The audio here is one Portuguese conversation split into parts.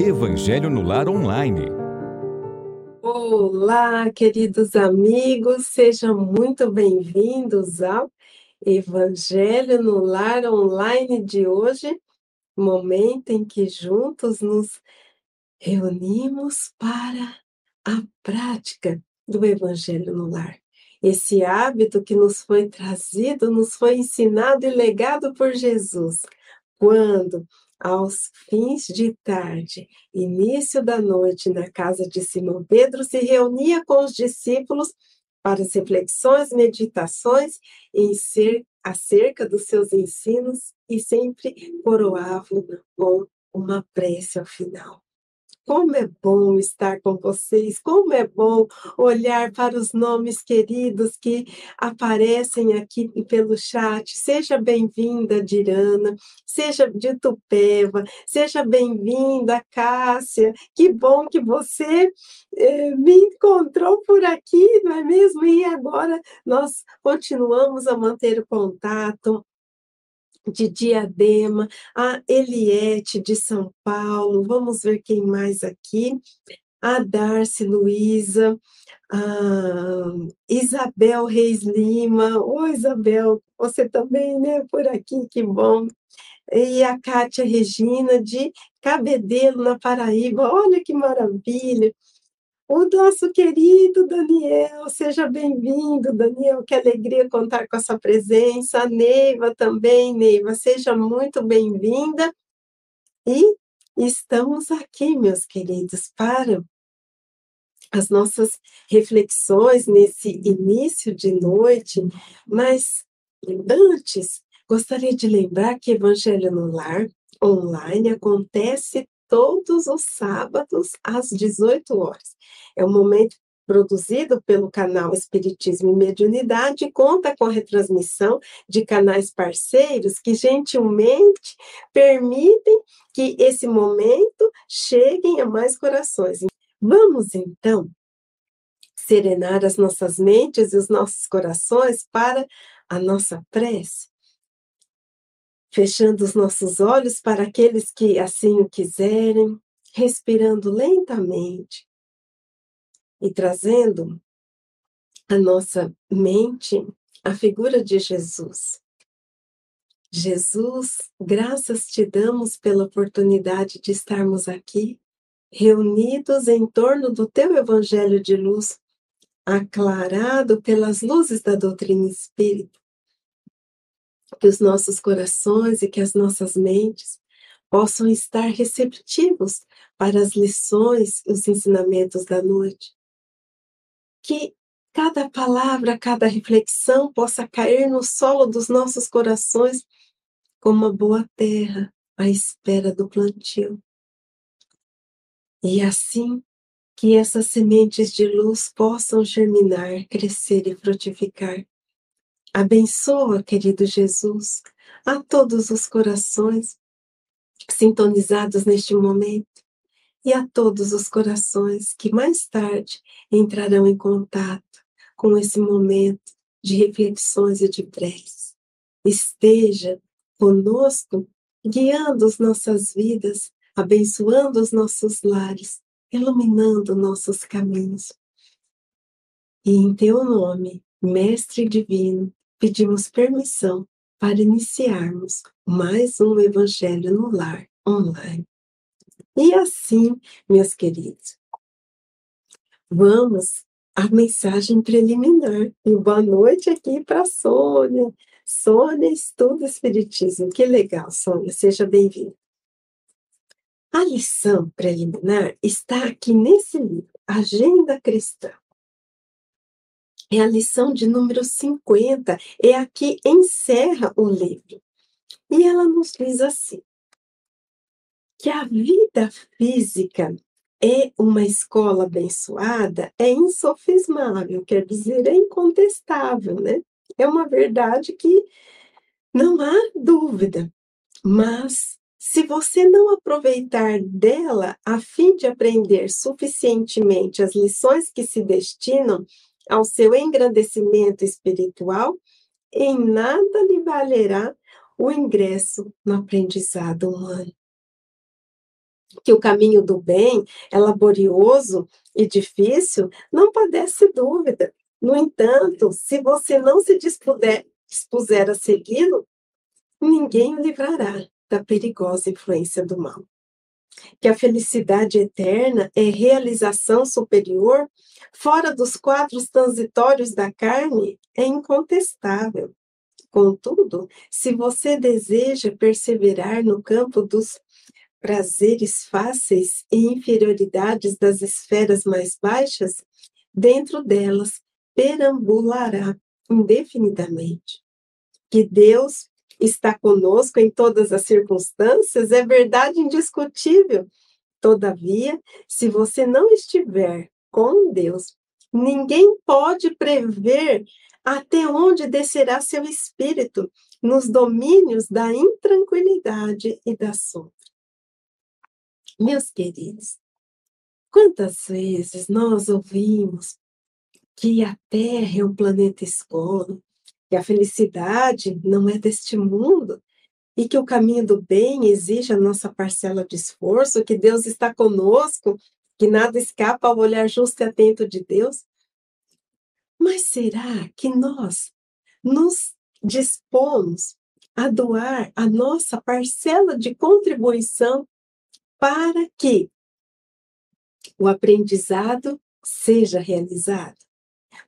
Evangelho no Lar Online. Olá, queridos amigos, sejam muito bem-vindos ao Evangelho no Lar Online de hoje, momento em que juntos nos reunimos para a prática do Evangelho no Lar. Esse hábito que nos foi trazido, nos foi ensinado e legado por Jesus, quando aos fins de tarde, início da noite, na casa de Simão Pedro, se reunia com os discípulos para as reflexões, meditações em ser, acerca dos seus ensinos e sempre coroava com uma prece ao final. Como é bom estar com vocês, como é bom olhar para os nomes queridos que aparecem aqui pelo chat. Seja bem-vinda, Dirana, seja de Tupéva, seja bem-vinda, Cássia. Que bom que você eh, me encontrou por aqui, não é mesmo? E agora nós continuamos a manter o contato de Diadema, a Eliette de São Paulo, vamos ver quem mais aqui, a Darcy Luiza, a Isabel Reis Lima, oi Isabel, você também, né, por aqui, que bom, e a Kátia Regina de Cabedelo, na Paraíba, olha que maravilha, o nosso querido Daniel, seja bem-vindo, Daniel, que alegria contar com essa presença. A Neiva também, Neiva, seja muito bem-vinda. E estamos aqui, meus queridos, para as nossas reflexões nesse início de noite, mas antes, gostaria de lembrar que Evangelho no Lar online acontece todos os sábados às 18 horas. É um momento produzido pelo canal Espiritismo e Mediunidade, conta com a retransmissão de canais parceiros que gentilmente permitem que esse momento chegue a mais corações. Vamos então serenar as nossas mentes e os nossos corações para a nossa prece fechando os nossos olhos para aqueles que assim o quiserem, respirando lentamente e trazendo a nossa mente a figura de Jesus. Jesus, graças te damos pela oportunidade de estarmos aqui, reunidos em torno do teu evangelho de luz, aclarado pelas luzes da doutrina espírita que os nossos corações e que as nossas mentes possam estar receptivos para as lições e os ensinamentos da noite. Que cada palavra, cada reflexão possa cair no solo dos nossos corações como uma boa terra à espera do plantio. E assim que essas sementes de luz possam germinar, crescer e frutificar Abençoa, querido Jesus, a todos os corações sintonizados neste momento e a todos os corações que mais tarde entrarão em contato com esse momento de reflexões e de preces. Esteja conosco, guiando as nossas vidas, abençoando os nossos lares, iluminando nossos caminhos. E em teu nome, Mestre Divino, pedimos permissão para iniciarmos mais um Evangelho no Lar online. E assim, meus queridos, vamos à mensagem preliminar. E boa noite aqui para Sônia. Sônia estuda Espiritismo. Que legal, Sônia, seja bem-vinda. A lição preliminar está aqui nesse livro, Agenda Cristã é a lição de número 50, é a que encerra o livro. E ela nos diz assim: que a vida física é uma escola abençoada, é insofismável, quer dizer, é incontestável, né? É uma verdade que não há dúvida. Mas se você não aproveitar dela a fim de aprender suficientemente as lições que se destinam ao seu engrandecimento espiritual, em nada lhe valerá o ingresso no aprendizado humano. que o caminho do bem é laborioso e difícil, não padece dúvida. No entanto, se você não se dispuser, dispuser a segui-lo, ninguém o livrará da perigosa influência do mal. Que a felicidade eterna é realização superior, fora dos quadros transitórios da carne, é incontestável. Contudo, se você deseja perseverar no campo dos prazeres fáceis e inferioridades das esferas mais baixas, dentro delas perambulará indefinidamente. Que Deus está conosco em todas as circunstâncias é verdade indiscutível. Todavia, se você não estiver com Deus, ninguém pode prever até onde descerá seu espírito nos domínios da intranquilidade e da sombra. Meus queridos, quantas vezes nós ouvimos que a Terra é um planeta escuro, que a felicidade não é deste mundo e que o caminho do bem exige a nossa parcela de esforço, que Deus está conosco, que nada escapa ao olhar justo e atento de Deus. Mas será que nós nos dispomos a doar a nossa parcela de contribuição para que o aprendizado seja realizado,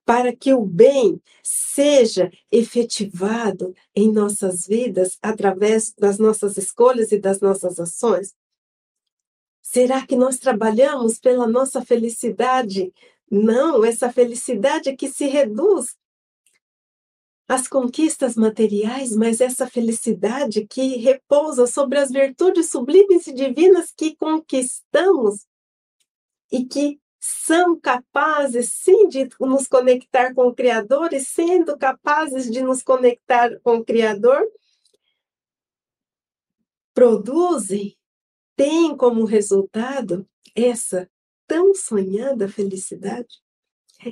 para que o bem seja efetivado em nossas vidas através das nossas escolhas e das nossas ações? Será que nós trabalhamos pela nossa felicidade? Não, essa felicidade que se reduz as conquistas materiais, mas essa felicidade que repousa sobre as virtudes sublimes e divinas que conquistamos e que são capazes, sim, de nos conectar com o Criador e sendo capazes de nos conectar com o Criador, produzem, têm como resultado essa tão sonhada felicidade?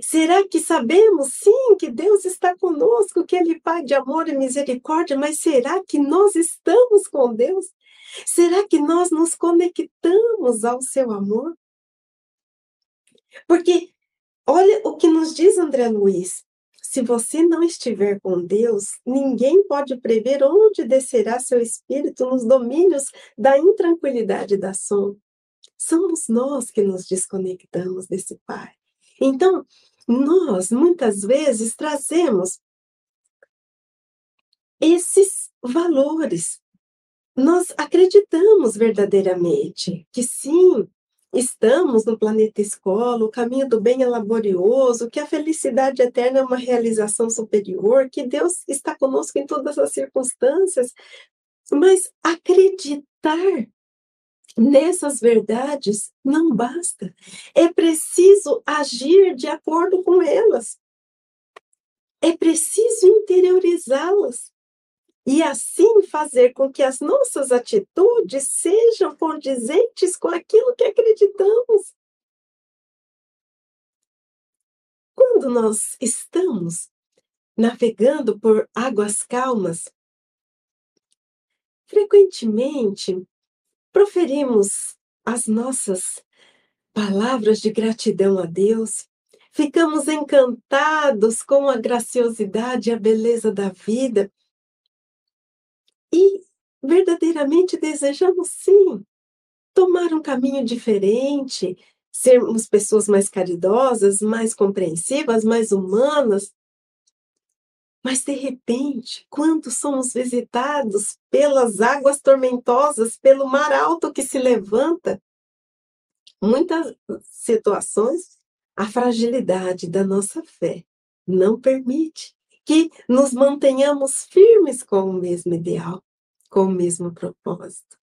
Será que sabemos sim que Deus está conosco, que Ele Pai de amor e misericórdia, mas será que nós estamos com Deus? Será que nós nos conectamos ao seu amor? Porque olha o que nos diz André Luiz. Se você não estiver com Deus, ninguém pode prever onde descerá seu espírito nos domínios da intranquilidade da sombra. Somos nós que nos desconectamos desse Pai. Então, nós muitas vezes trazemos esses valores. Nós acreditamos verdadeiramente que sim, estamos no planeta escola, o caminho do bem é laborioso, que a felicidade eterna é uma realização superior, que Deus está conosco em todas as circunstâncias. Mas acreditar nessas verdades não basta. É preciso agir de acordo com elas. É preciso interiorizá-las. E assim fazer com que as nossas atitudes sejam condizentes com aquilo que acreditamos. Quando nós estamos navegando por águas calmas, frequentemente proferimos as nossas palavras de gratidão a Deus, ficamos encantados com a graciosidade e a beleza da vida e verdadeiramente desejamos sim tomar um caminho diferente, sermos pessoas mais caridosas, mais compreensivas, mais humanas, mas, de repente, quando somos visitados pelas águas tormentosas, pelo mar alto que se levanta, muitas situações, a fragilidade da nossa fé não permite que nos mantenhamos firmes com o mesmo ideal, com o mesmo propósito.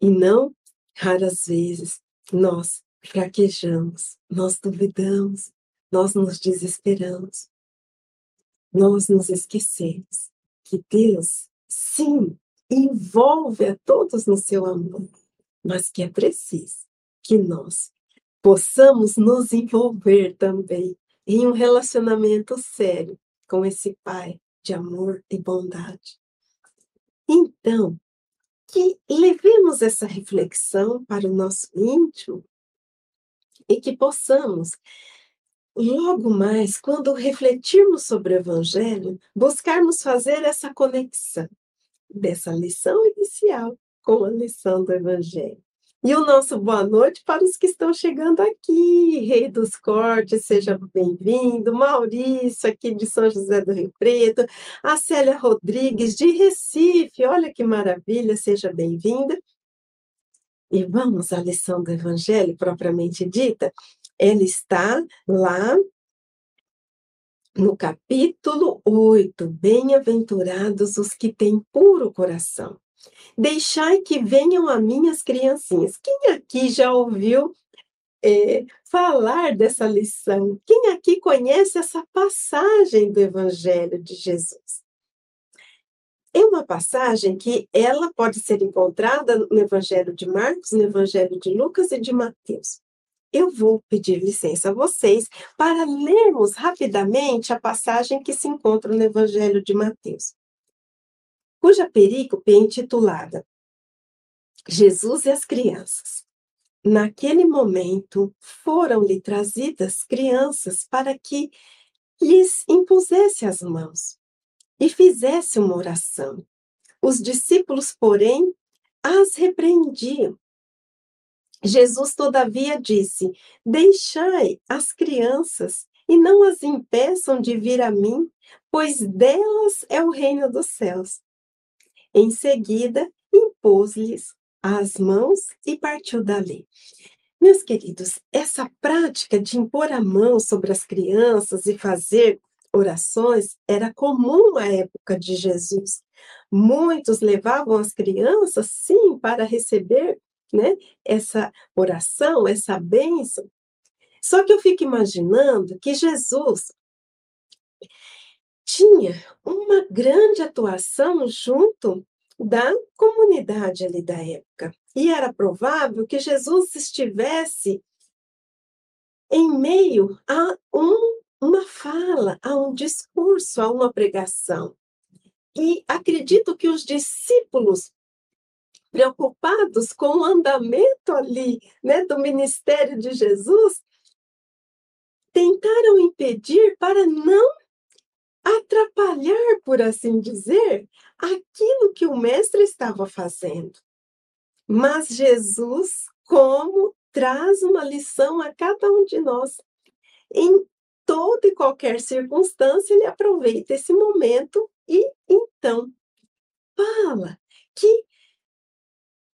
E não, raras vezes, nós fraquejamos, nós duvidamos, nós nos desesperamos nós nos esquecemos que Deus, sim, envolve a todos no seu amor, mas que é preciso que nós possamos nos envolver também em um relacionamento sério com esse Pai de amor e bondade. Então, que levemos essa reflexão para o nosso íntimo e que possamos, logo mais, quando refletirmos sobre o Evangelho, buscarmos fazer essa conexão dessa lição inicial com a lição do Evangelho. E o nosso boa noite para os que estão chegando aqui. Rei dos Cortes, seja bem-vindo. Maurício, aqui de São José do Rio Preto. A Célia Rodrigues, de Recife. Olha que maravilha, seja bem-vinda. E vamos à lição do Evangelho propriamente dita. Ela está lá no capítulo 8. Bem-aventurados os que têm puro coração Deixai que venham a mim as criancinhas. Quem aqui já ouviu é, falar dessa lição? Quem aqui conhece essa passagem do Evangelho de Jesus? É uma passagem que ela pode ser encontrada no Evangelho de Marcos, no Evangelho de Lucas e de Mateus. Eu vou pedir licença a vocês para lermos rapidamente a passagem que se encontra no Evangelho de Mateus cuja perícope é intitulada Jesus e as Crianças. Naquele momento, foram-lhe trazidas crianças para que lhes impusesse as mãos e fizesse uma oração. Os discípulos, porém, as repreendiam. Jesus, todavia, disse: Deixai as crianças e não as impeçam de vir a mim, pois delas é o reino dos céus. Em seguida, impôs-lhes as mãos e partiu dali. Meus queridos, essa prática de impor a mão sobre as crianças e fazer orações era comum à época de Jesus. Muitos levavam as crianças, sim, para receber né, essa oração, essa bênção. Só que eu fico imaginando que Jesus tinha uma grande atuação junto da comunidade ali da época. E era provável que Jesus estivesse em meio a um, uma fala, a um discurso, a uma pregação. E acredito que os discípulos, preocupados com o andamento ali né, do ministério de Jesus, tentaram impedir para não atrapalhar, por assim dizer, aquilo que o mestre estava fazendo. Mas Jesus, como traz uma lição a cada um de nós, em toda e qualquer circunstância, ele aproveita esse momento e então fala que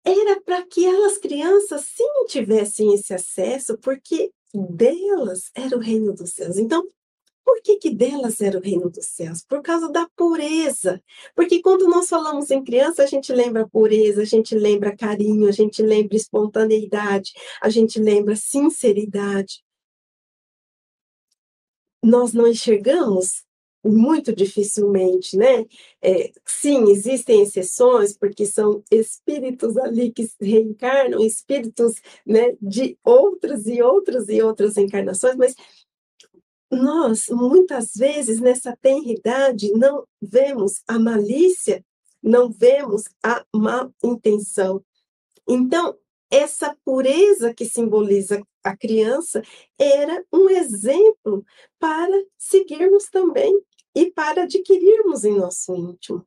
era para que elas crianças sim tivessem esse acesso, porque delas era o reino dos céus. Então, por que, que delas era o reino dos céus? Por causa da pureza. Porque quando nós falamos em criança, a gente lembra pureza, a gente lembra carinho, a gente lembra espontaneidade, a gente lembra sinceridade. Nós não enxergamos muito dificilmente, né? É, sim, existem exceções, porque são espíritos ali que reencarnam, espíritos né, de outras e outras e outras encarnações, mas nós, muitas vezes, nessa tenridade, não vemos a malícia, não vemos a má intenção. Então, essa pureza que simboliza a criança era um exemplo para seguirmos também e para adquirirmos em nosso íntimo.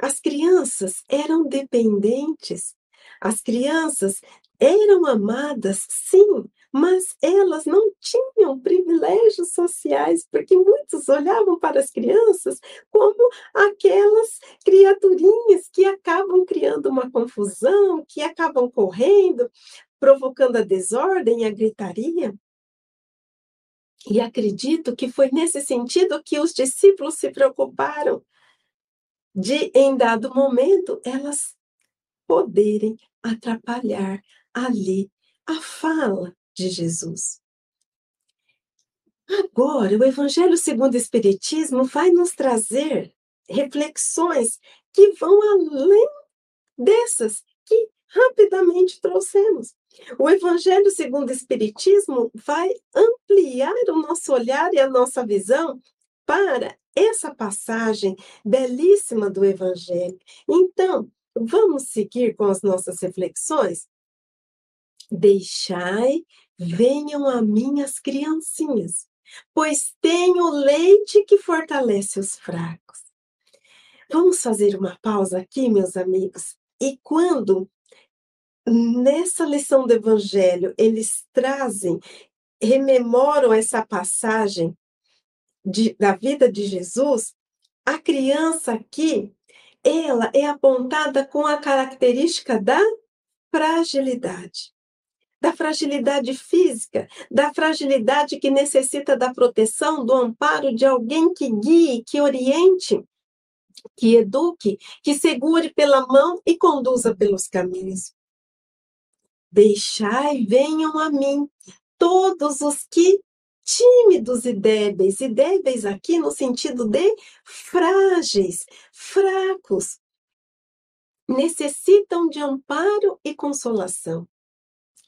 As crianças eram dependentes, as crianças eram amadas, sim, mas elas não tinham privilégios sociais, porque muitos olhavam para as crianças como aquelas criaturinhas que acabam criando uma confusão, que acabam correndo, provocando a desordem e a gritaria. E acredito que foi nesse sentido que os discípulos se preocuparam de, em dado momento, elas poderem atrapalhar ali a fala de Jesus. Agora, o Evangelho segundo o Espiritismo vai nos trazer reflexões que vão além dessas que rapidamente trouxemos. O Evangelho segundo o Espiritismo vai ampliar o nosso olhar e a nossa visão para essa passagem belíssima do Evangelho. Então, Vamos seguir com as nossas reflexões? Deixai, venham a mim as criancinhas, pois tenho leite que fortalece os fracos. Vamos fazer uma pausa aqui, meus amigos, e quando nessa lição do Evangelho eles trazem, rememoram essa passagem de, da vida de Jesus, a criança aqui, ela é apontada com a característica da fragilidade. Da fragilidade física, da fragilidade que necessita da proteção, do amparo de alguém que guie, que oriente, que eduque, que segure pela mão e conduza pelos caminhos. Deixai, venham a mim, todos os que tímidos e débeis, e débeis aqui no sentido de frágeis, fracos, necessitam de amparo e consolação.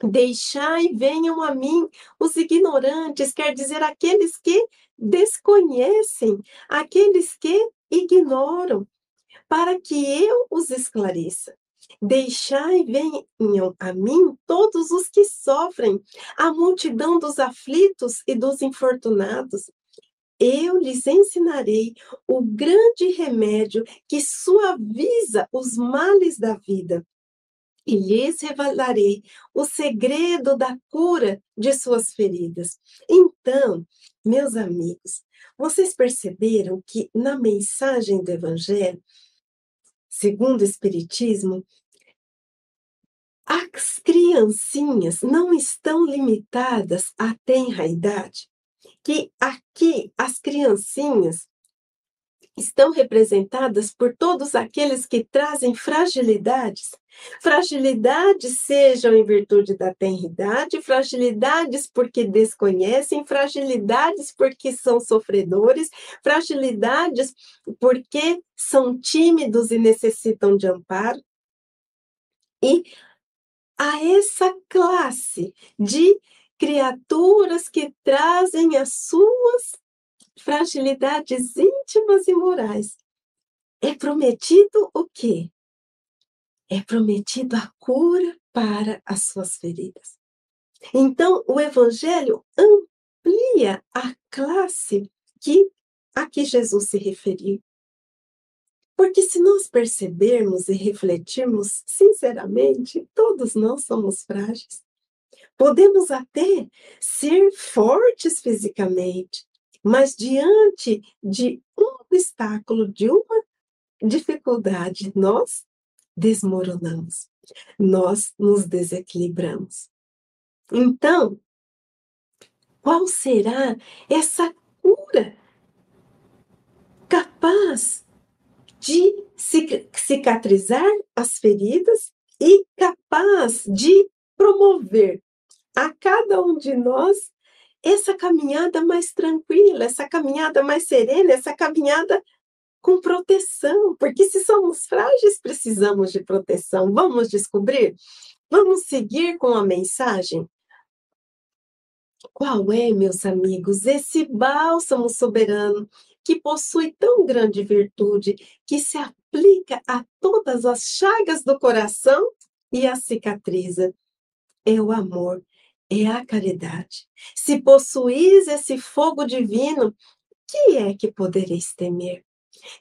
Deixai, venham a mim os ignorantes, quer dizer, aqueles que desconhecem, aqueles que ignoram, para que eu os esclareça. Deixai venham a mim todos os que sofrem, a multidão dos aflitos e dos infortunados. Eu lhes ensinarei o grande remédio que suaviza os males da vida e lhes revelarei o segredo da cura de suas feridas. Então, meus amigos, vocês perceberam que na mensagem do Evangelho, segundo o Espiritismo, as criancinhas não estão limitadas à tenra idade, que aqui as criancinhas estão representadas por todos aqueles que trazem fragilidades. Fragilidades sejam em virtude da tenridade, fragilidades porque desconhecem, fragilidades porque são sofredores, fragilidades porque são tímidos e necessitam de amparo. E a essa classe de criaturas que trazem as suas fragilidades íntimas e morais. É prometido o quê? É prometido a cura para as suas feridas. Então, o evangelho amplia a classe que a que Jesus se referiu. Porque se nós percebermos e refletirmos sinceramente, todos nós somos frágeis. Podemos até ser fortes fisicamente, mas diante de um obstáculo, de uma dificuldade, nós desmoronamos, nós nos desequilibramos. Então, qual será essa cura capaz de cicatrizar as feridas e capaz de promover a cada um de nós essa caminhada mais tranquila, essa caminhada mais serena, essa caminhada com proteção, porque se somos frágeis, precisamos de proteção. Vamos descobrir? Vamos seguir com a mensagem? Qual é, meus amigos, esse bálsamo soberano que possui tão grande virtude que se aplica a todas as chagas do coração e a cicatriza? É o amor é a caridade. Se possuís esse fogo divino, que é que podereis temer?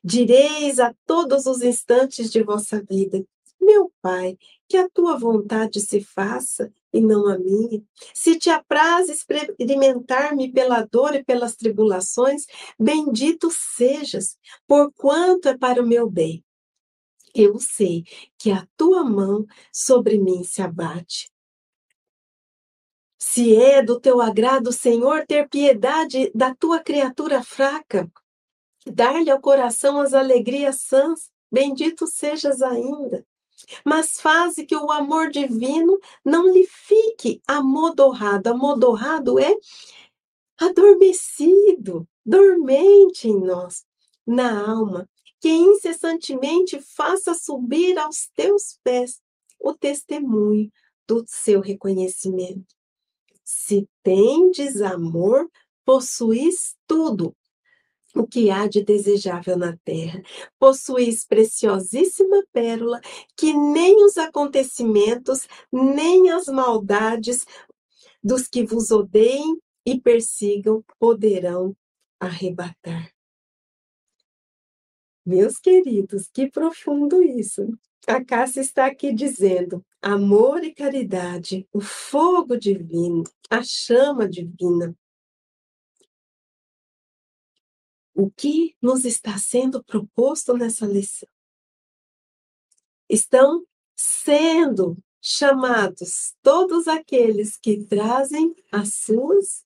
Direis a todos os instantes de vossa vida: Meu Pai, que a tua vontade se faça e não a minha. Se te apraz experimentar-me pela dor e pelas tribulações, bendito sejas, porquanto é para o meu bem. Eu sei que a tua mão sobre mim se abate. Se é do teu agrado, Senhor, ter piedade da tua criatura fraca, dar-lhe ao coração as alegrias sãs, bendito sejas ainda. Mas faze que o amor divino não lhe fique amodorrado. Amodorrado é adormecido, dormente em nós, na alma, que incessantemente faça subir aos teus pés o testemunho do seu reconhecimento. Se tendes amor, possuís tudo. o que há de desejável na terra. Possuis preciosíssima pérola, que nem os acontecimentos, nem as maldades dos que vos odeiem e persigam poderão arrebatar. Meus queridos, que profundo isso. A Cássia está aqui dizendo: amor e caridade, o fogo divino, a chama divina, o que nos está sendo proposto nessa lição. Estão sendo chamados todos aqueles que trazem as suas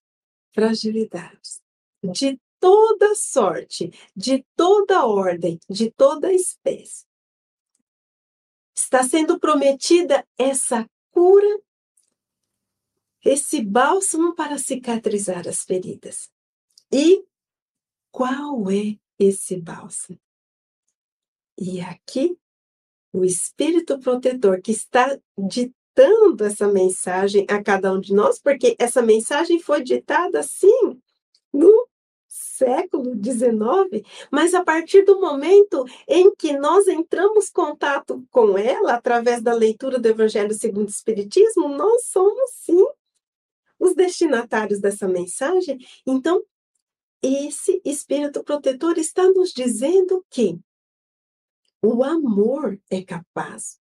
fragilidades, de toda sorte, de toda ordem, de toda espécie. Está sendo prometida essa cura, esse bálsamo para cicatrizar as feridas. E qual é esse bálsamo? E aqui, o Espírito Protetor que está ditando essa mensagem a cada um de nós, porque essa mensagem foi ditada sim no século XIX, mas a partir do momento em que nós entramos em contato com ela, através da leitura do Evangelho segundo o Espiritismo, nós somos sim os destinatários dessa mensagem. Então, esse espírito protetor está nos dizendo que o amor é capaz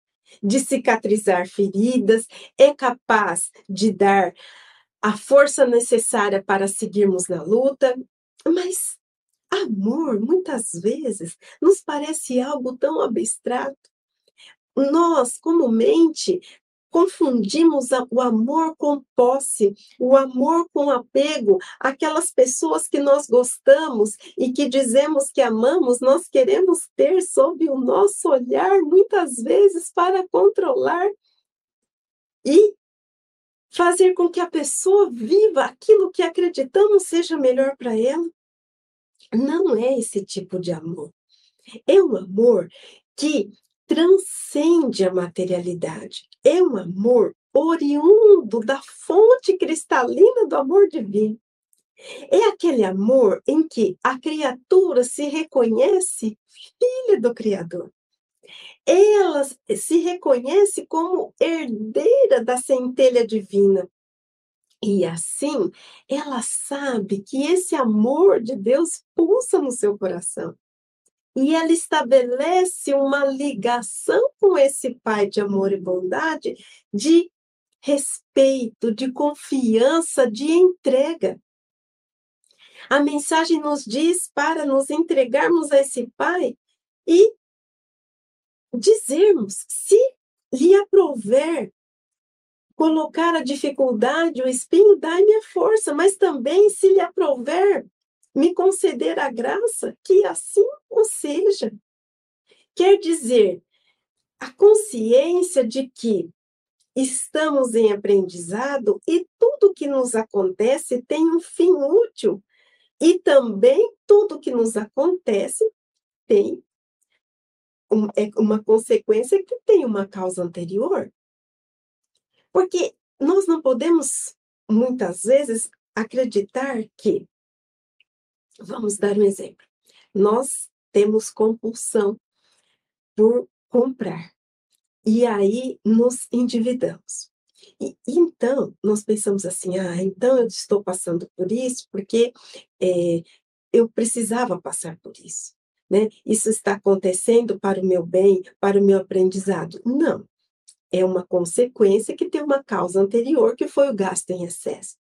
de cicatrizar feridas, é capaz de dar a força necessária para seguirmos na luta, mas amor, muitas vezes, nos parece algo tão abstrato. Nós, comumente, confundimos o amor com posse, o amor com apego, aquelas pessoas que nós gostamos e que dizemos que amamos, nós queremos ter sob o nosso olhar, muitas vezes, para controlar e fazer com que a pessoa viva aquilo que acreditamos seja melhor para ela. Não é esse tipo de amor. É um amor que transcende a materialidade. É um amor oriundo da fonte cristalina do amor divino. É aquele amor em que a criatura se reconhece filha do Criador. Ela se reconhece como herdeira da centelha divina. E assim, ela sabe que esse amor de Deus pulsa no seu coração e ela estabelece uma ligação com esse pai de amor e bondade, de respeito, de confiança, de entrega. A mensagem nos diz para nos entregarmos a esse pai e dizermos, se lhe aprouver colocar a dificuldade, o espinho, dai-me a força, mas também, se lhe aprouver me conceder a graça, que assim o seja. Quer dizer, a consciência de que estamos em aprendizado e tudo que nos acontece tem um fim útil. E também tudo que nos acontece tem é uma consequência que tem uma causa anterior. Porque nós não podemos, muitas vezes, acreditar que Vamos dar um exemplo. Nós temos compulsão por comprar. E aí nos endividamos. E, então, nós pensamos assim: ah, então eu estou passando por isso porque é, eu precisava passar por isso. Né? Isso está acontecendo para o meu bem, para o meu aprendizado. Não. É uma consequência que tem uma causa anterior, que foi o gasto em excesso.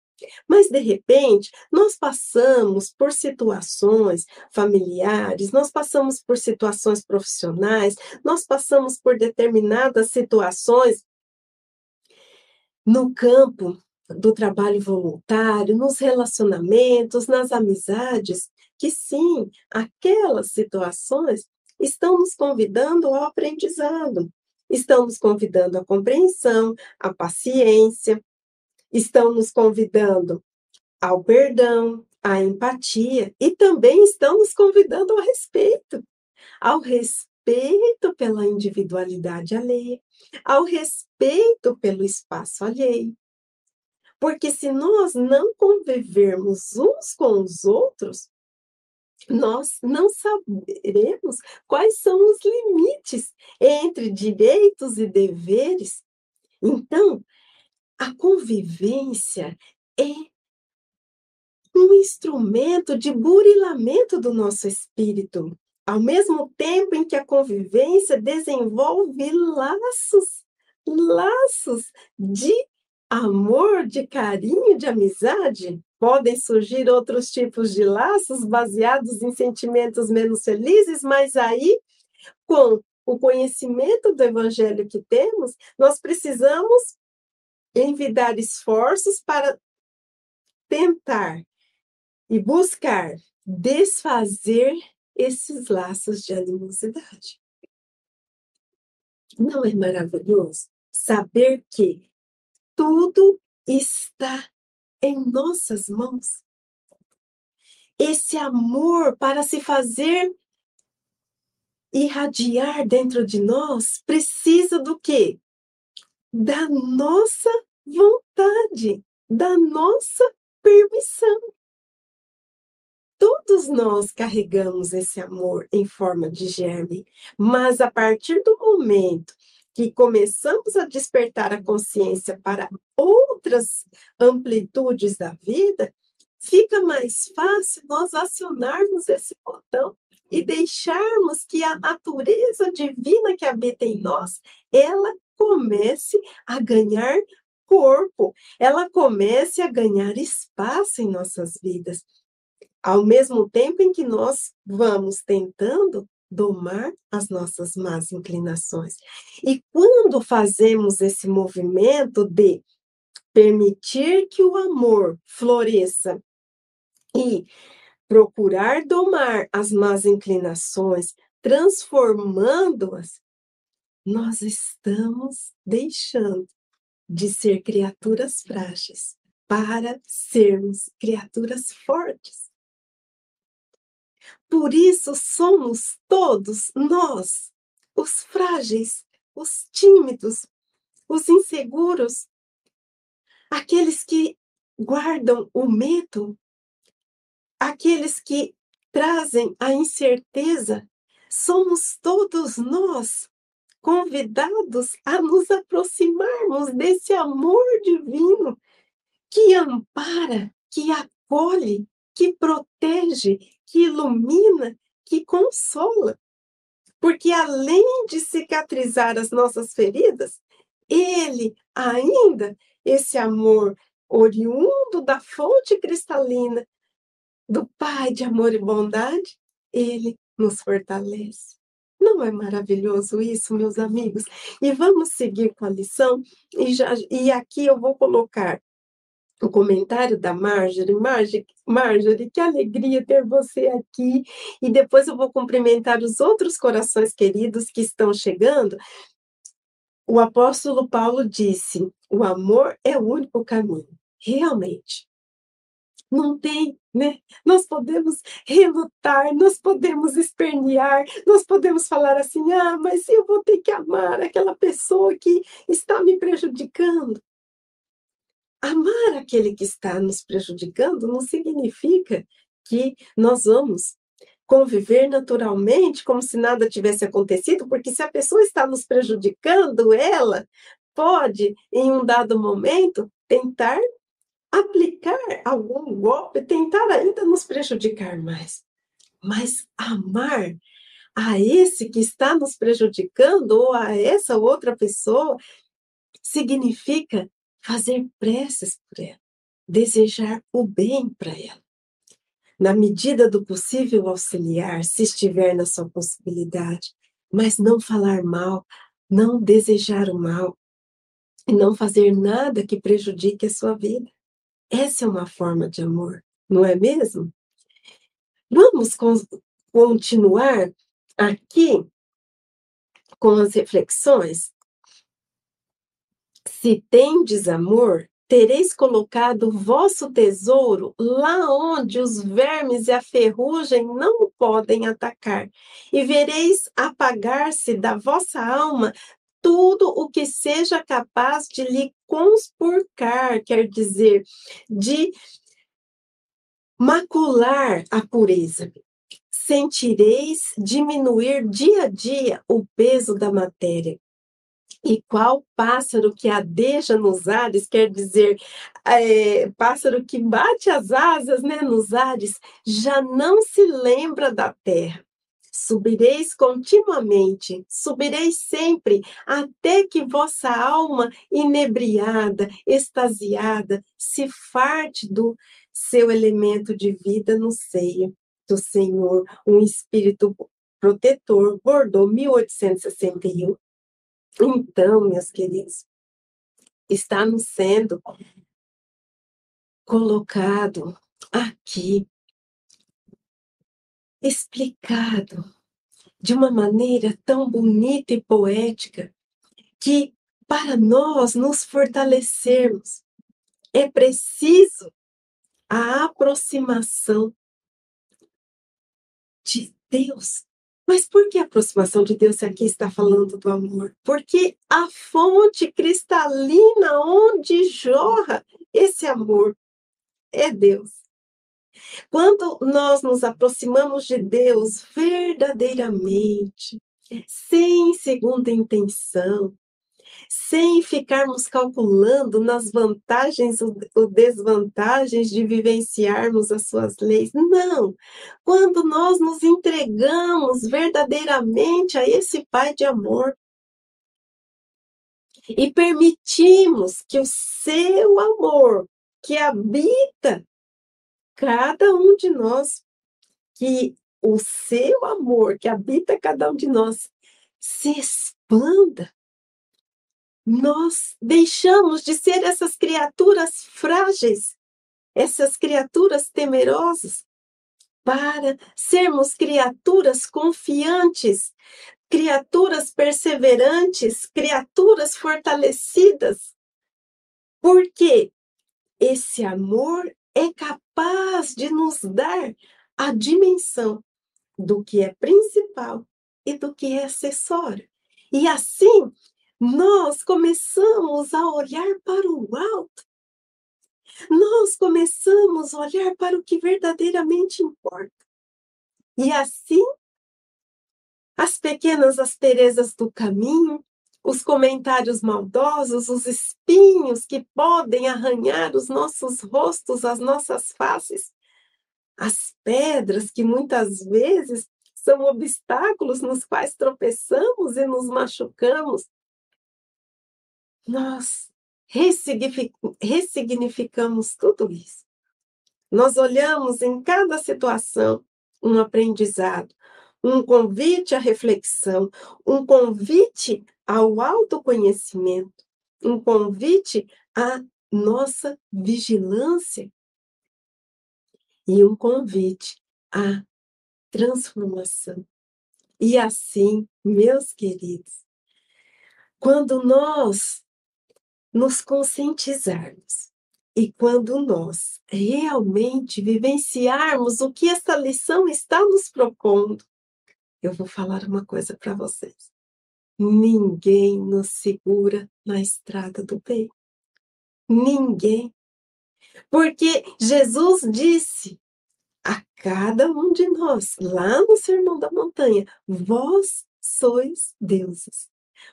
Mas, de repente, nós passamos por situações familiares, nós passamos por situações profissionais, nós passamos por determinadas situações no campo do trabalho voluntário, nos relacionamentos, nas amizades, que sim, aquelas situações estão nos convidando ao aprendizado, estão nos convidando à compreensão, à paciência, estão nos convidando ao perdão, à empatia. E também estão nos convidando ao respeito, ao respeito pela individualidade alheia, ao respeito pelo espaço alheio. Porque se nós não convivermos uns com os outros, nós não saberemos quais são os limites entre direitos e deveres. Então, a convivência é um instrumento de burilamento do nosso espírito, ao mesmo tempo em que a convivência desenvolve laços, laços de amor, de carinho, de amizade, podem surgir outros tipos de laços baseados em sentimentos menos felizes, mas aí, com o conhecimento do evangelho que temos, nós precisamos envidar esforços para tentar e buscar desfazer esses laços de animosidade. Não é maravilhoso saber que tudo está em nossas mãos. Esse amor para se fazer irradiar dentro de nós precisa do quê? Da nossa vontade, da nossa permissão. Todos nós carregamos esse amor em forma de germe, mas a partir do momento que começamos a despertar a consciência para outras amplitudes da vida, fica mais fácil nós acionarmos esse botão e deixarmos que a natureza divina que habita em nós, ela comece a ganhar corpo, ela comece a ganhar espaço em nossas vidas. Ao mesmo tempo em que nós vamos tentando domar as nossas más inclinações. E quando fazemos esse movimento de permitir que o amor floresça e procurar domar as más inclinações, transformando-as, nós estamos deixando de ser criaturas frágeis para sermos criaturas fortes. Por isso somos todos nós, os frágeis, os tímidos, os inseguros, aqueles que guardam o medo, aqueles que trazem a incerteza, somos todos nós convidados a nos aproximarmos desse amor divino que ampara, que acolhe, que protege, que ilumina, que consola. Porque além de cicatrizar as nossas feridas, ele ainda, esse amor oriundo da fonte cristalina do Pai de amor e bondade, ele nos fortalece. Não é maravilhoso isso, meus amigos? E vamos seguir com a lição, e, já, e aqui eu vou colocar o comentário da Marjorie. Marjorie. Marjorie, que alegria ter você aqui. E depois eu vou cumprimentar os outros corações queridos que estão chegando. O apóstolo Paulo disse: o amor é o único caminho. Realmente. Não tem, né? Nós podemos relutar, nós podemos espernear, nós podemos falar assim: ah, mas eu vou ter que amar aquela pessoa que está me prejudicando. Amar aquele que está nos prejudicando não significa que nós vamos conviver naturalmente como se nada tivesse acontecido, porque se a pessoa está nos prejudicando, ela pode, em um dado momento, tentar aplicar algum golpe, tentar ainda nos prejudicar mais. Mas amar a esse que está nos prejudicando ou a essa outra pessoa significa fazer preces por ela, desejar o bem para ela. Na medida do possível, auxiliar, se estiver na sua possibilidade, mas não falar mal, não desejar o mal, e não fazer nada que prejudique a sua vida. Essa é uma forma de amor, não é mesmo? Vamos continuar aqui com as reflexões se tendes amor, tereis colocado vosso tesouro lá onde os vermes e a ferrugem não podem atacar, e vereis apagar-se da vossa alma tudo o que seja capaz de lhe conspurcar, quer dizer, de macular a pureza. sentireis diminuir dia a dia o peso da matéria. E qual pássaro que adeja nos ares, quer dizer, é, pássaro que bate as asas né, nos ares, já não se lembra da terra. Subireis continuamente, subireis sempre, até que vossa alma inebriada, extasiada, se farte do seu elemento de vida no seio do Senhor, um espírito protetor, Bordeaux, 1861. Então, meus queridos, está nos sendo colocado aqui, explicado de uma maneira tão bonita e poética, que para nós nos fortalecermos, é preciso a aproximação de Deus mas por que a aproximação de Deus aqui está falando do amor? Porque a fonte cristalina onde jorra esse amor é Deus. Quando nós nos aproximamos de Deus verdadeiramente, sem segunda intenção, sem ficarmos calculando nas vantagens ou desvantagens de vivenciarmos as suas leis. Não! Quando nós nos entregamos verdadeiramente a esse Pai de amor e permitimos que o seu amor, que habita cada um de nós, que o seu amor que habita cada um de nós se expanda nós deixamos de ser essas criaturas frágeis, essas criaturas temerosas, para sermos criaturas confiantes, criaturas perseverantes, criaturas fortalecidas. Porque esse amor é capaz de nos dar a dimensão do que é principal e do que é acessório. E assim, nós começamos a olhar para o alto. Nós começamos a olhar para o que verdadeiramente importa. E assim, as pequenas asperezas do caminho, os comentários maldosos, os espinhos que podem arranhar os nossos rostos, as nossas faces, as pedras que muitas vezes são obstáculos nos quais tropeçamos e nos machucamos, nós ressignificamos tudo isso. Nós olhamos em cada situação um aprendizado, um convite à reflexão, um convite ao autoconhecimento, um convite à nossa vigilância e um convite à transformação. E assim, meus queridos, quando nós nos conscientizarmos. E quando nós realmente vivenciarmos o que essa lição está nos propondo, eu vou falar uma coisa para vocês. Ninguém nos segura na estrada do bem. Ninguém. Porque Jesus disse a cada um de nós, lá no Sermão da Montanha: Vós sois deuses.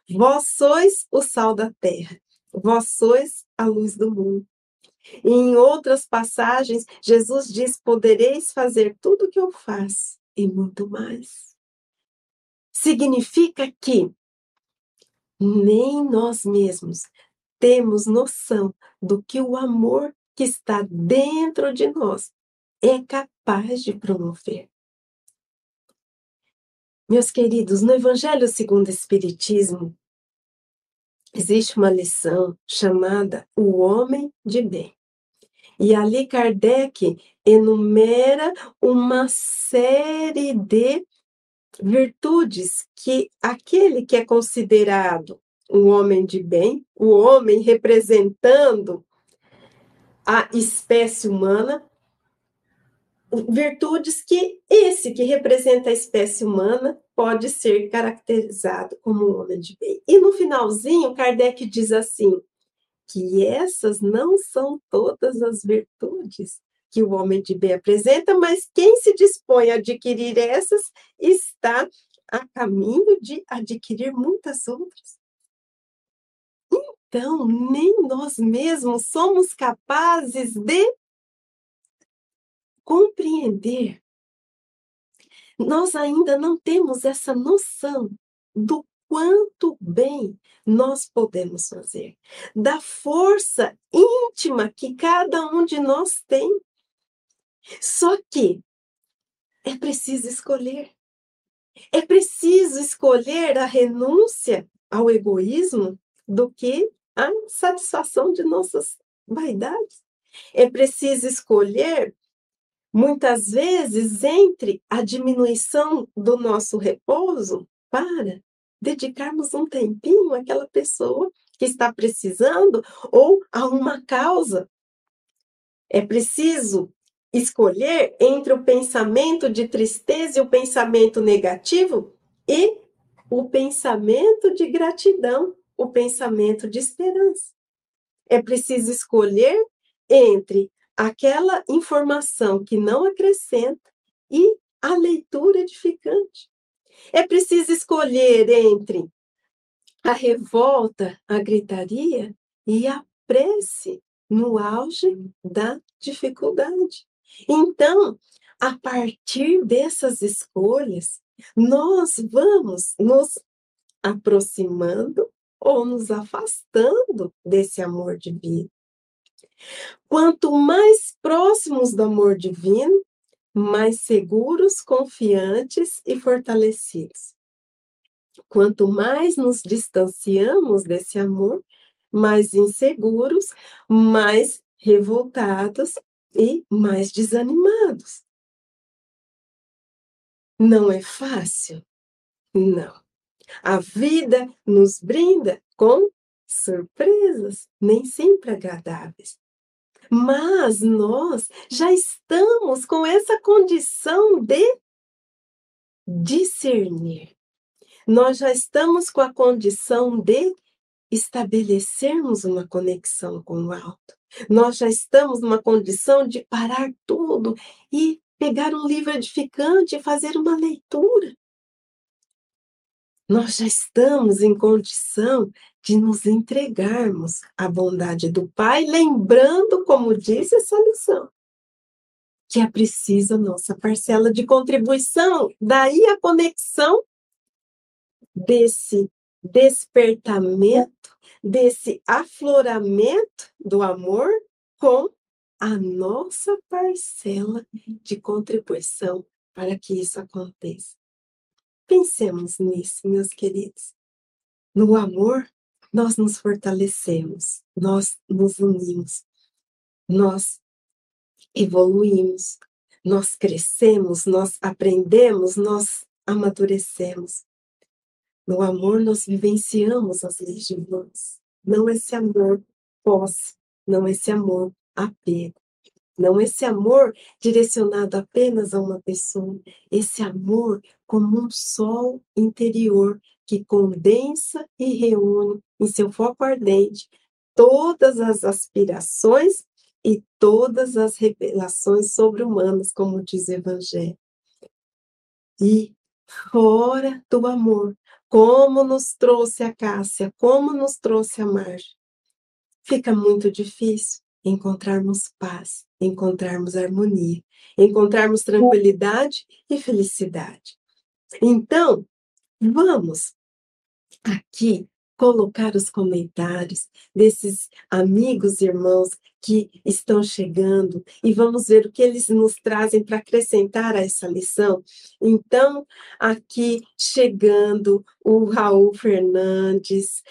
Vós sois o sal da terra. Vós sois a luz do mundo. E em outras passagens, Jesus diz: Podereis fazer tudo o que eu faço e muito mais. Significa que nem nós mesmos temos noção do que o amor que está dentro de nós é capaz de promover. Meus queridos, no Evangelho segundo o Espiritismo, existe uma lição chamada O Homem de Bem. E ali Kardec enumera uma série de virtudes que aquele que é considerado um homem de bem, o homem representando a espécie humana, virtudes que esse que representa a espécie humana pode ser caracterizado como homem de bem. E no finalzinho, Kardec diz assim: que essas não são todas as virtudes que o homem de bem apresenta, mas quem se dispõe a adquirir essas está a caminho de adquirir muitas outras. Então, nem nós mesmos somos capazes de compreender. Nós ainda não temos essa noção do quanto bem nós podemos fazer, da força íntima que cada um de nós tem. Só que é preciso escolher. É preciso escolher a renúncia ao egoísmo do que a satisfação de nossas vaidades. É preciso escolher, muitas vezes, entre a diminuição do nosso repouso para dedicarmos um tempinho àquela pessoa que está precisando ou a uma causa. É preciso escolher entre o pensamento de tristeza e o pensamento negativo e o pensamento de gratidão, o pensamento de esperança. É preciso escolher entre aquela informação que não acrescenta e a leitura edificante. É preciso escolher entre a revolta, a gritaria e a prece no auge da dificuldade. Então, a partir dessas escolhas, nós vamos nos aproximando ou nos afastando desse amor divino. Quanto mais próximos do amor divino, mais seguros, confiantes e fortalecidos. Quanto mais nos distanciamos desse amor, mais inseguros, mais revoltados e mais desanimados. Não é fácil? Não. A vida nos brinda com surpresas, nem sempre agradáveis. Mas nós já estamos com essa condição de discernir. Nós já estamos com a condição de estabelecermos uma conexão com o alto. Nós já estamos numa condição de parar tudo e pegar um livro edificante e fazer uma leitura. Nós já estamos em condição de nos entregarmos à bondade do Pai, lembrando, como disse essa lição, que é preciso nossa parcela de contribuição. Daí a conexão desse despertamento, desse afloramento do amor com a nossa parcela de contribuição para que isso aconteça. Pensemos nisso, meus queridos. No amor, nós nos fortalecemos, nós nos unimos, nós evoluímos, nós crescemos, nós aprendemos, nós amadurecemos. No amor, nós vivenciamos as leis divinas. Não esse amor posse, não esse amor apego, não esse amor direcionado apenas a uma pessoa, esse amor como um sol interior que condensa e reúne em seu foco ardente todas as aspirações e todas as revelações sobre-humanas, como diz o Evangelho. E fora do amor, como nos trouxe a Cássia, como nos trouxe a Margem, fica muito difícil encontrarmos paz, encontrarmos harmonia, encontrarmos tranquilidade e felicidade. Então, vamos aqui colocar os comentários desses amigos e irmãos que estão chegando e vamos ver o que eles nos trazem para acrescentar a essa lição. Então, aqui chegando o Raul Fernandes,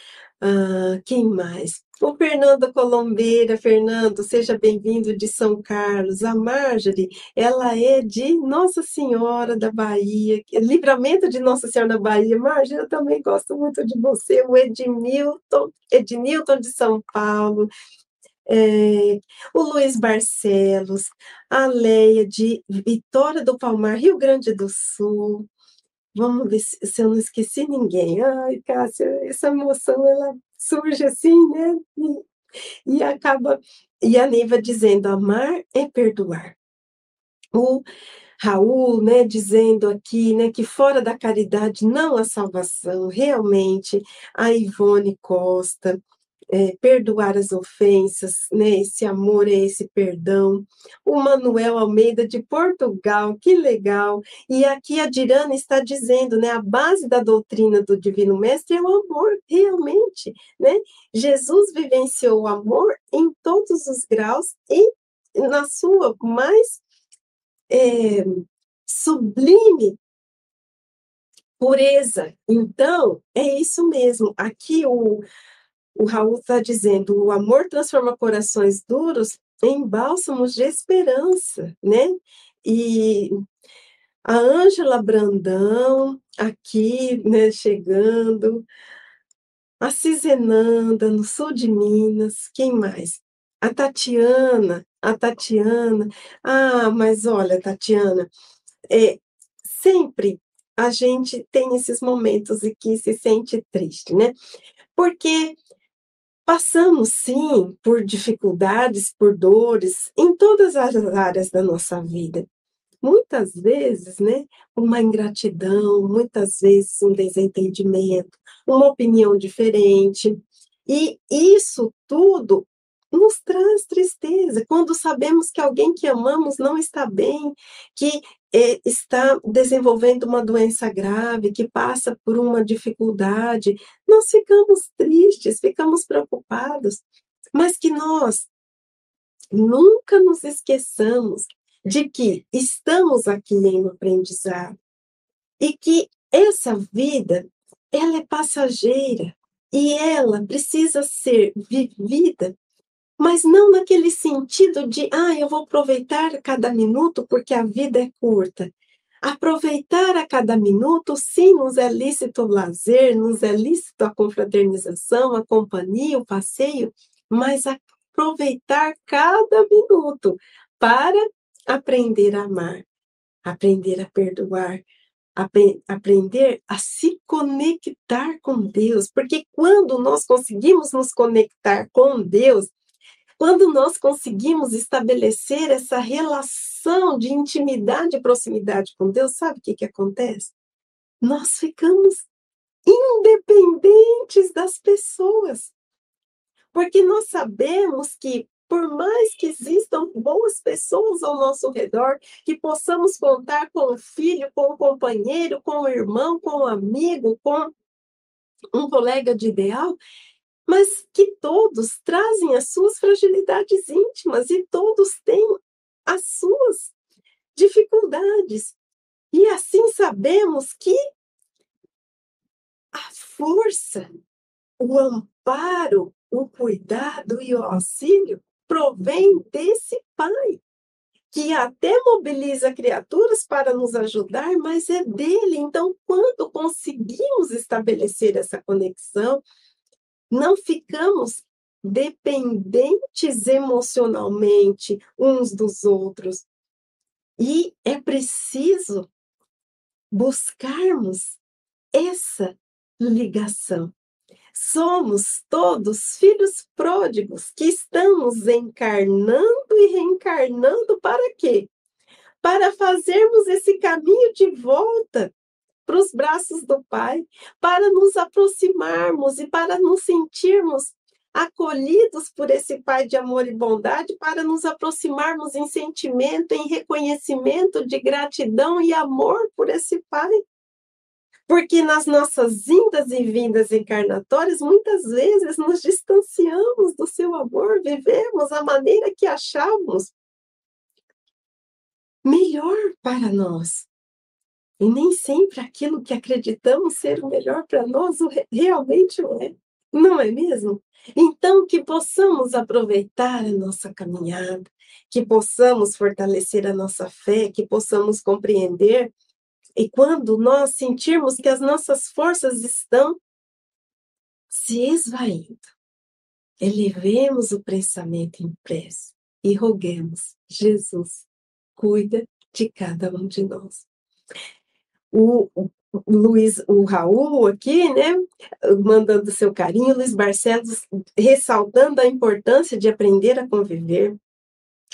uh, quem mais? O Fernando Colombeira, Fernando, seja bem-vindo de São Carlos. A Marjorie, ela é de Nossa Senhora da Bahia, livramento de Nossa Senhora da Bahia. Marjorie, eu também gosto muito de você. O Edmilton, Ednilton de São Paulo. É, o Luiz Barcelos, a Leia de Vitória do Palmar, Rio Grande do Sul. Vamos ver se, eu não esqueci ninguém. Ai, Cássia, essa emoção, ela surge assim, né? E acaba, e a Neiva dizendo, amar é perdoar. O Raul, né, dizendo aqui, né, que fora da caridade não há salvação, realmente, a Ivone Costa, é, perdoar as ofensas, né? Esse amor é esse perdão. O Manuel Almeida de Portugal, que legal. E aqui a Dirana está dizendo, né? A base da doutrina do Divino Mestre é o amor, realmente, né? Jesus vivenciou o amor em todos os graus e na sua mais é, sublime pureza. Então, é isso mesmo. Aqui o o Raul está dizendo: o amor transforma corações duros em bálsamos de esperança, né? E a Ângela Brandão, aqui, né, chegando, a Cisenanda, no sul de Minas, quem mais? A Tatiana, a Tatiana. Ah, mas olha, Tatiana, é, sempre a gente tem esses momentos em que se sente triste, né? Porque Passamos, sim, por dificuldades, por dores, em todas as áreas da nossa vida. Muitas vezes, né, uma ingratidão, muitas vezes um desentendimento, uma opinião diferente. E isso tudo nos traz tristeza quando sabemos que alguém que amamos não está bem, que é, está desenvolvendo uma doença grave, que passa por uma dificuldade, nós ficamos tristes, ficamos preocupados, mas que nós nunca nos esqueçamos de que estamos aqui em um aprendizado e que essa vida ela é passageira e ela precisa ser vivida mas não naquele sentido de, ah, eu vou aproveitar cada minuto porque a vida é curta. Aproveitar a cada minuto, sim, nos é lícito o lazer, nos é lícito a confraternização, a companhia, o passeio, mas aproveitar cada minuto para aprender a amar, aprender a perdoar, aprender a se conectar com Deus, porque quando nós conseguimos nos conectar com Deus, quando nós conseguimos estabelecer essa relação de intimidade e proximidade com Deus, sabe o que, que acontece? Nós ficamos independentes das pessoas. Porque nós sabemos que, por mais que existam boas pessoas ao nosso redor, que possamos contar com o filho, com o companheiro, com o irmão, com o amigo, com um colega de ideal, mas que todos trazem as suas fragilidades íntimas e todos têm as suas dificuldades. E assim sabemos que a força, o amparo, o cuidado e o auxílio provém desse Pai, que até mobiliza criaturas para nos ajudar, mas é dele. Então, quando conseguimos estabelecer essa conexão, não ficamos dependentes emocionalmente uns dos outros. E é preciso buscarmos essa ligação. Somos todos filhos pródigos que estamos encarnando e reencarnando para quê? Para fazermos esse caminho de volta para os braços do Pai, para nos aproximarmos e para nos sentirmos acolhidos por esse Pai de amor e bondade, para nos aproximarmos em sentimento, em reconhecimento de gratidão e amor por esse Pai. Porque nas nossas indas e vindas encarnatórias, muitas vezes nos distanciamos do seu amor, vivemos a maneira que achamos melhor para nós. E nem sempre aquilo que acreditamos ser o melhor para nós realmente é. Não é mesmo? Então, que possamos aproveitar a nossa caminhada, que possamos fortalecer a nossa fé, que possamos compreender. E quando nós sentirmos que as nossas forças estão se esvaindo, elevemos o pensamento em prece e roguemos, Jesus, cuida de cada um de nós. O, Luiz, o Raul aqui, né, mandando seu carinho, Luiz Barcelos ressaltando a importância de aprender a conviver,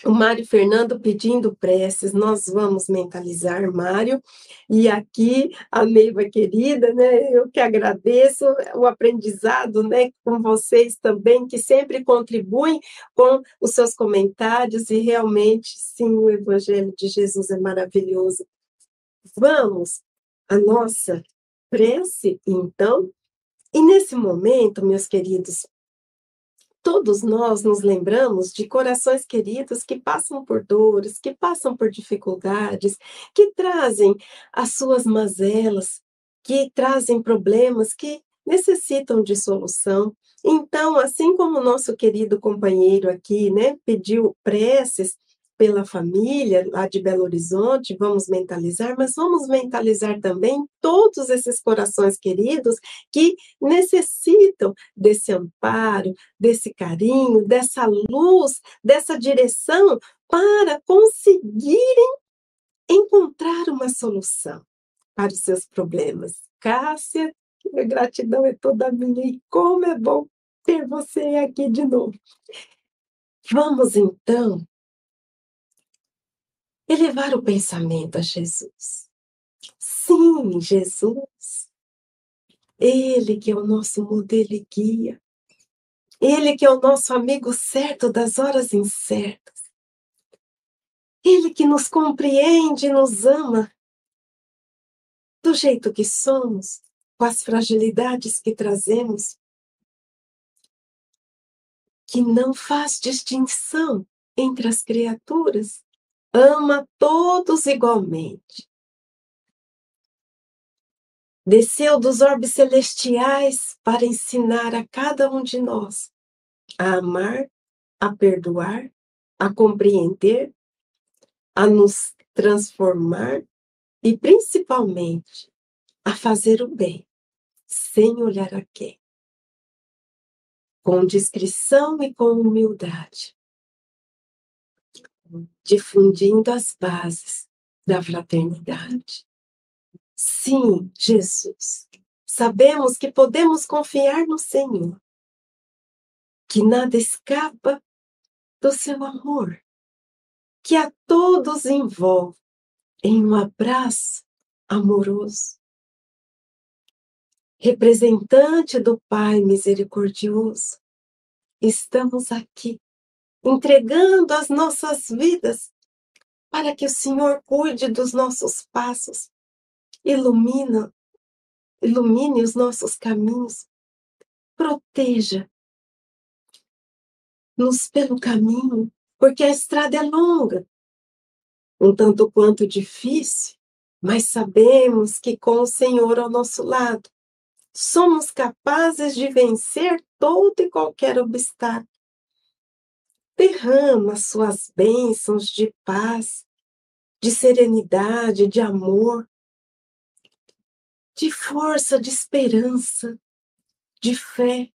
o Mário Fernando pedindo preces, nós vamos mentalizar, Mário, e aqui a Neiva querida, né, eu que agradeço o aprendizado, né, com vocês também, que sempre contribuem com os seus comentários, e realmente, sim, o Evangelho de Jesus é maravilhoso. Vamos a nossa prece, então, e nesse momento, meus queridos, todos nós nos lembramos de corações queridos que passam por dores, que passam por dificuldades, que trazem as suas mazelas, que trazem problemas que necessitam de solução. Então, assim como o nosso querido companheiro aqui, né, pediu preces, pela família lá de Belo Horizonte, vamos mentalizar, mas vamos mentalizar também todos esses corações queridos que necessitam desse amparo, desse carinho, dessa luz, dessa direção para conseguirem encontrar uma solução para os seus problemas. Cássia, a gratidão é toda minha e como é bom ter você aqui de novo. Vamos então elevar o pensamento a Jesus. Sim, Jesus. Ele que é o nosso modelo e guia. Ele que é o nosso amigo certo das horas incertas. Ele que nos compreende e nos ama do jeito que somos, com as fragilidades que trazemos, que não faz distinção entre as criaturas, ama todos igualmente. Desceu dos orbes celestiais para ensinar a cada um de nós a amar, a perdoar, a compreender, a nos transformar e, principalmente, a fazer o bem, sem olhar a quem. Com discrição e com humildade difundindo as bases da fraternidade. Sim, Jesus, sabemos que podemos confiar no Senhor, que nada escapa do seu amor, que a todos envolve em um abraço amoroso. Representante do Pai misericordioso, estamos aqui entregando as nossas vidas para que o Senhor cuide dos nossos passos, ilumina, ilumine os nossos caminhos, proteja nos pelo caminho, porque a estrada é longa, um tanto quanto difícil, mas sabemos que com o Senhor ao nosso lado, somos capazes de vencer todo e qualquer obstáculo derrama suas bênçãos de paz, de serenidade, de amor, de força, de esperança, de fé.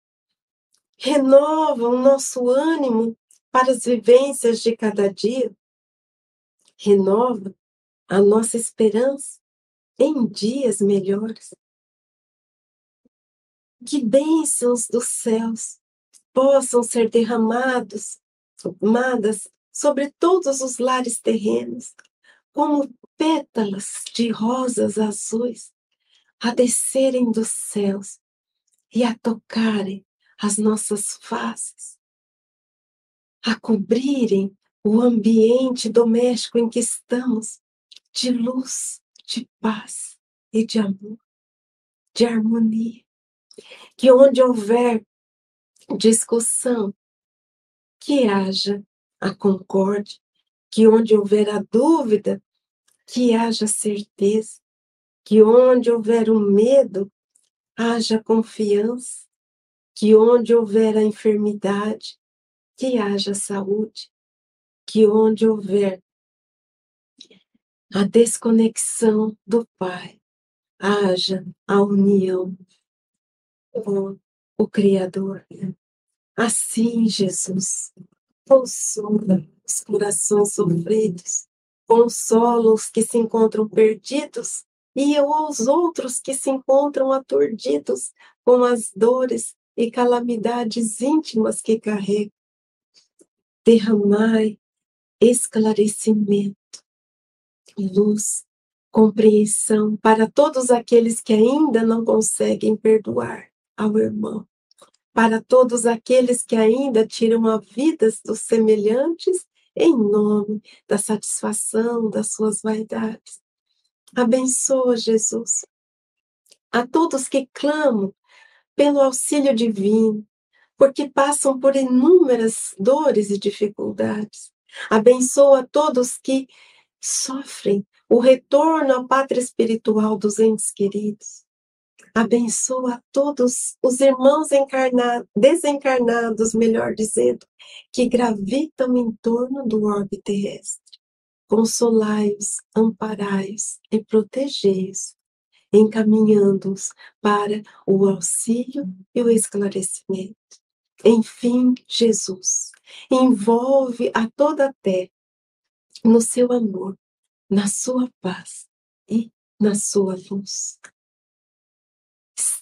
Renova o nosso ânimo para as vivências de cada dia. Renova a nossa esperança em dias melhores. Que bênçãos dos céus possam ser derramados formadas sobre todos os lares terrenos, como pétalas de rosas azuis, a descerem dos céus e a tocarem as nossas faces, a cobrirem o ambiente doméstico em que estamos de luz, de paz e de amor, de harmonia. Que onde houver discussão, que haja a concórdia, que onde houver a dúvida, que haja certeza, que onde houver o medo, haja confiança, que onde houver a enfermidade, que haja saúde, que onde houver a desconexão do Pai, haja a união com o Criador. Assim, Jesus, consola os corações sofridos, consola os que se encontram perdidos e aos outros que se encontram aturdidos com as dores e calamidades íntimas que carregam. Derramai esclarecimento, luz, compreensão para todos aqueles que ainda não conseguem perdoar ao irmão, para todos aqueles que ainda tiram a vida dos semelhantes em nome da satisfação das suas vaidades. Abençoa, Jesus, a todos que clamam pelo auxílio divino, porque passam por inúmeras dores e dificuldades. Abençoa todos que sofrem o retorno à pátria espiritual dos entes queridos. Abençoa todos os irmãos encarnados, desencarnados, melhor dizendo, que gravitam em torno do orbe terrestre. Consolai-os, amparai-os e protegei-os, encaminhando-os para o auxílio e o esclarecimento. Enfim, Jesus envolve a toda a terra no seu amor, na sua paz e na sua luz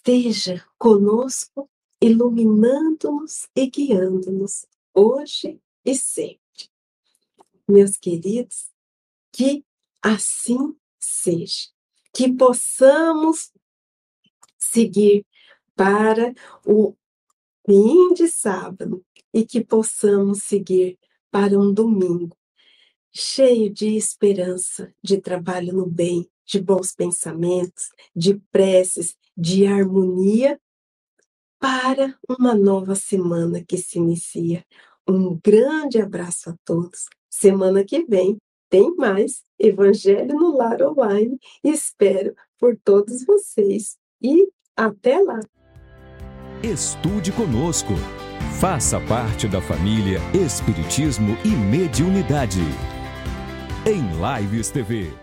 esteja conosco, iluminando-nos e guiando-nos hoje e sempre. Meus queridos, que assim seja, que possamos seguir para o fim de sábado e que possamos seguir para um domingo cheio de esperança, de trabalho no bem, de bons pensamentos, de preces, de harmonia para uma nova semana que se inicia. Um grande abraço a todos. Semana que vem tem mais Evangelho no Lar Online. Espero por todos vocês e até lá. Estude conosco. Faça parte da família Espiritismo e Mediunidade. Em Lives TV.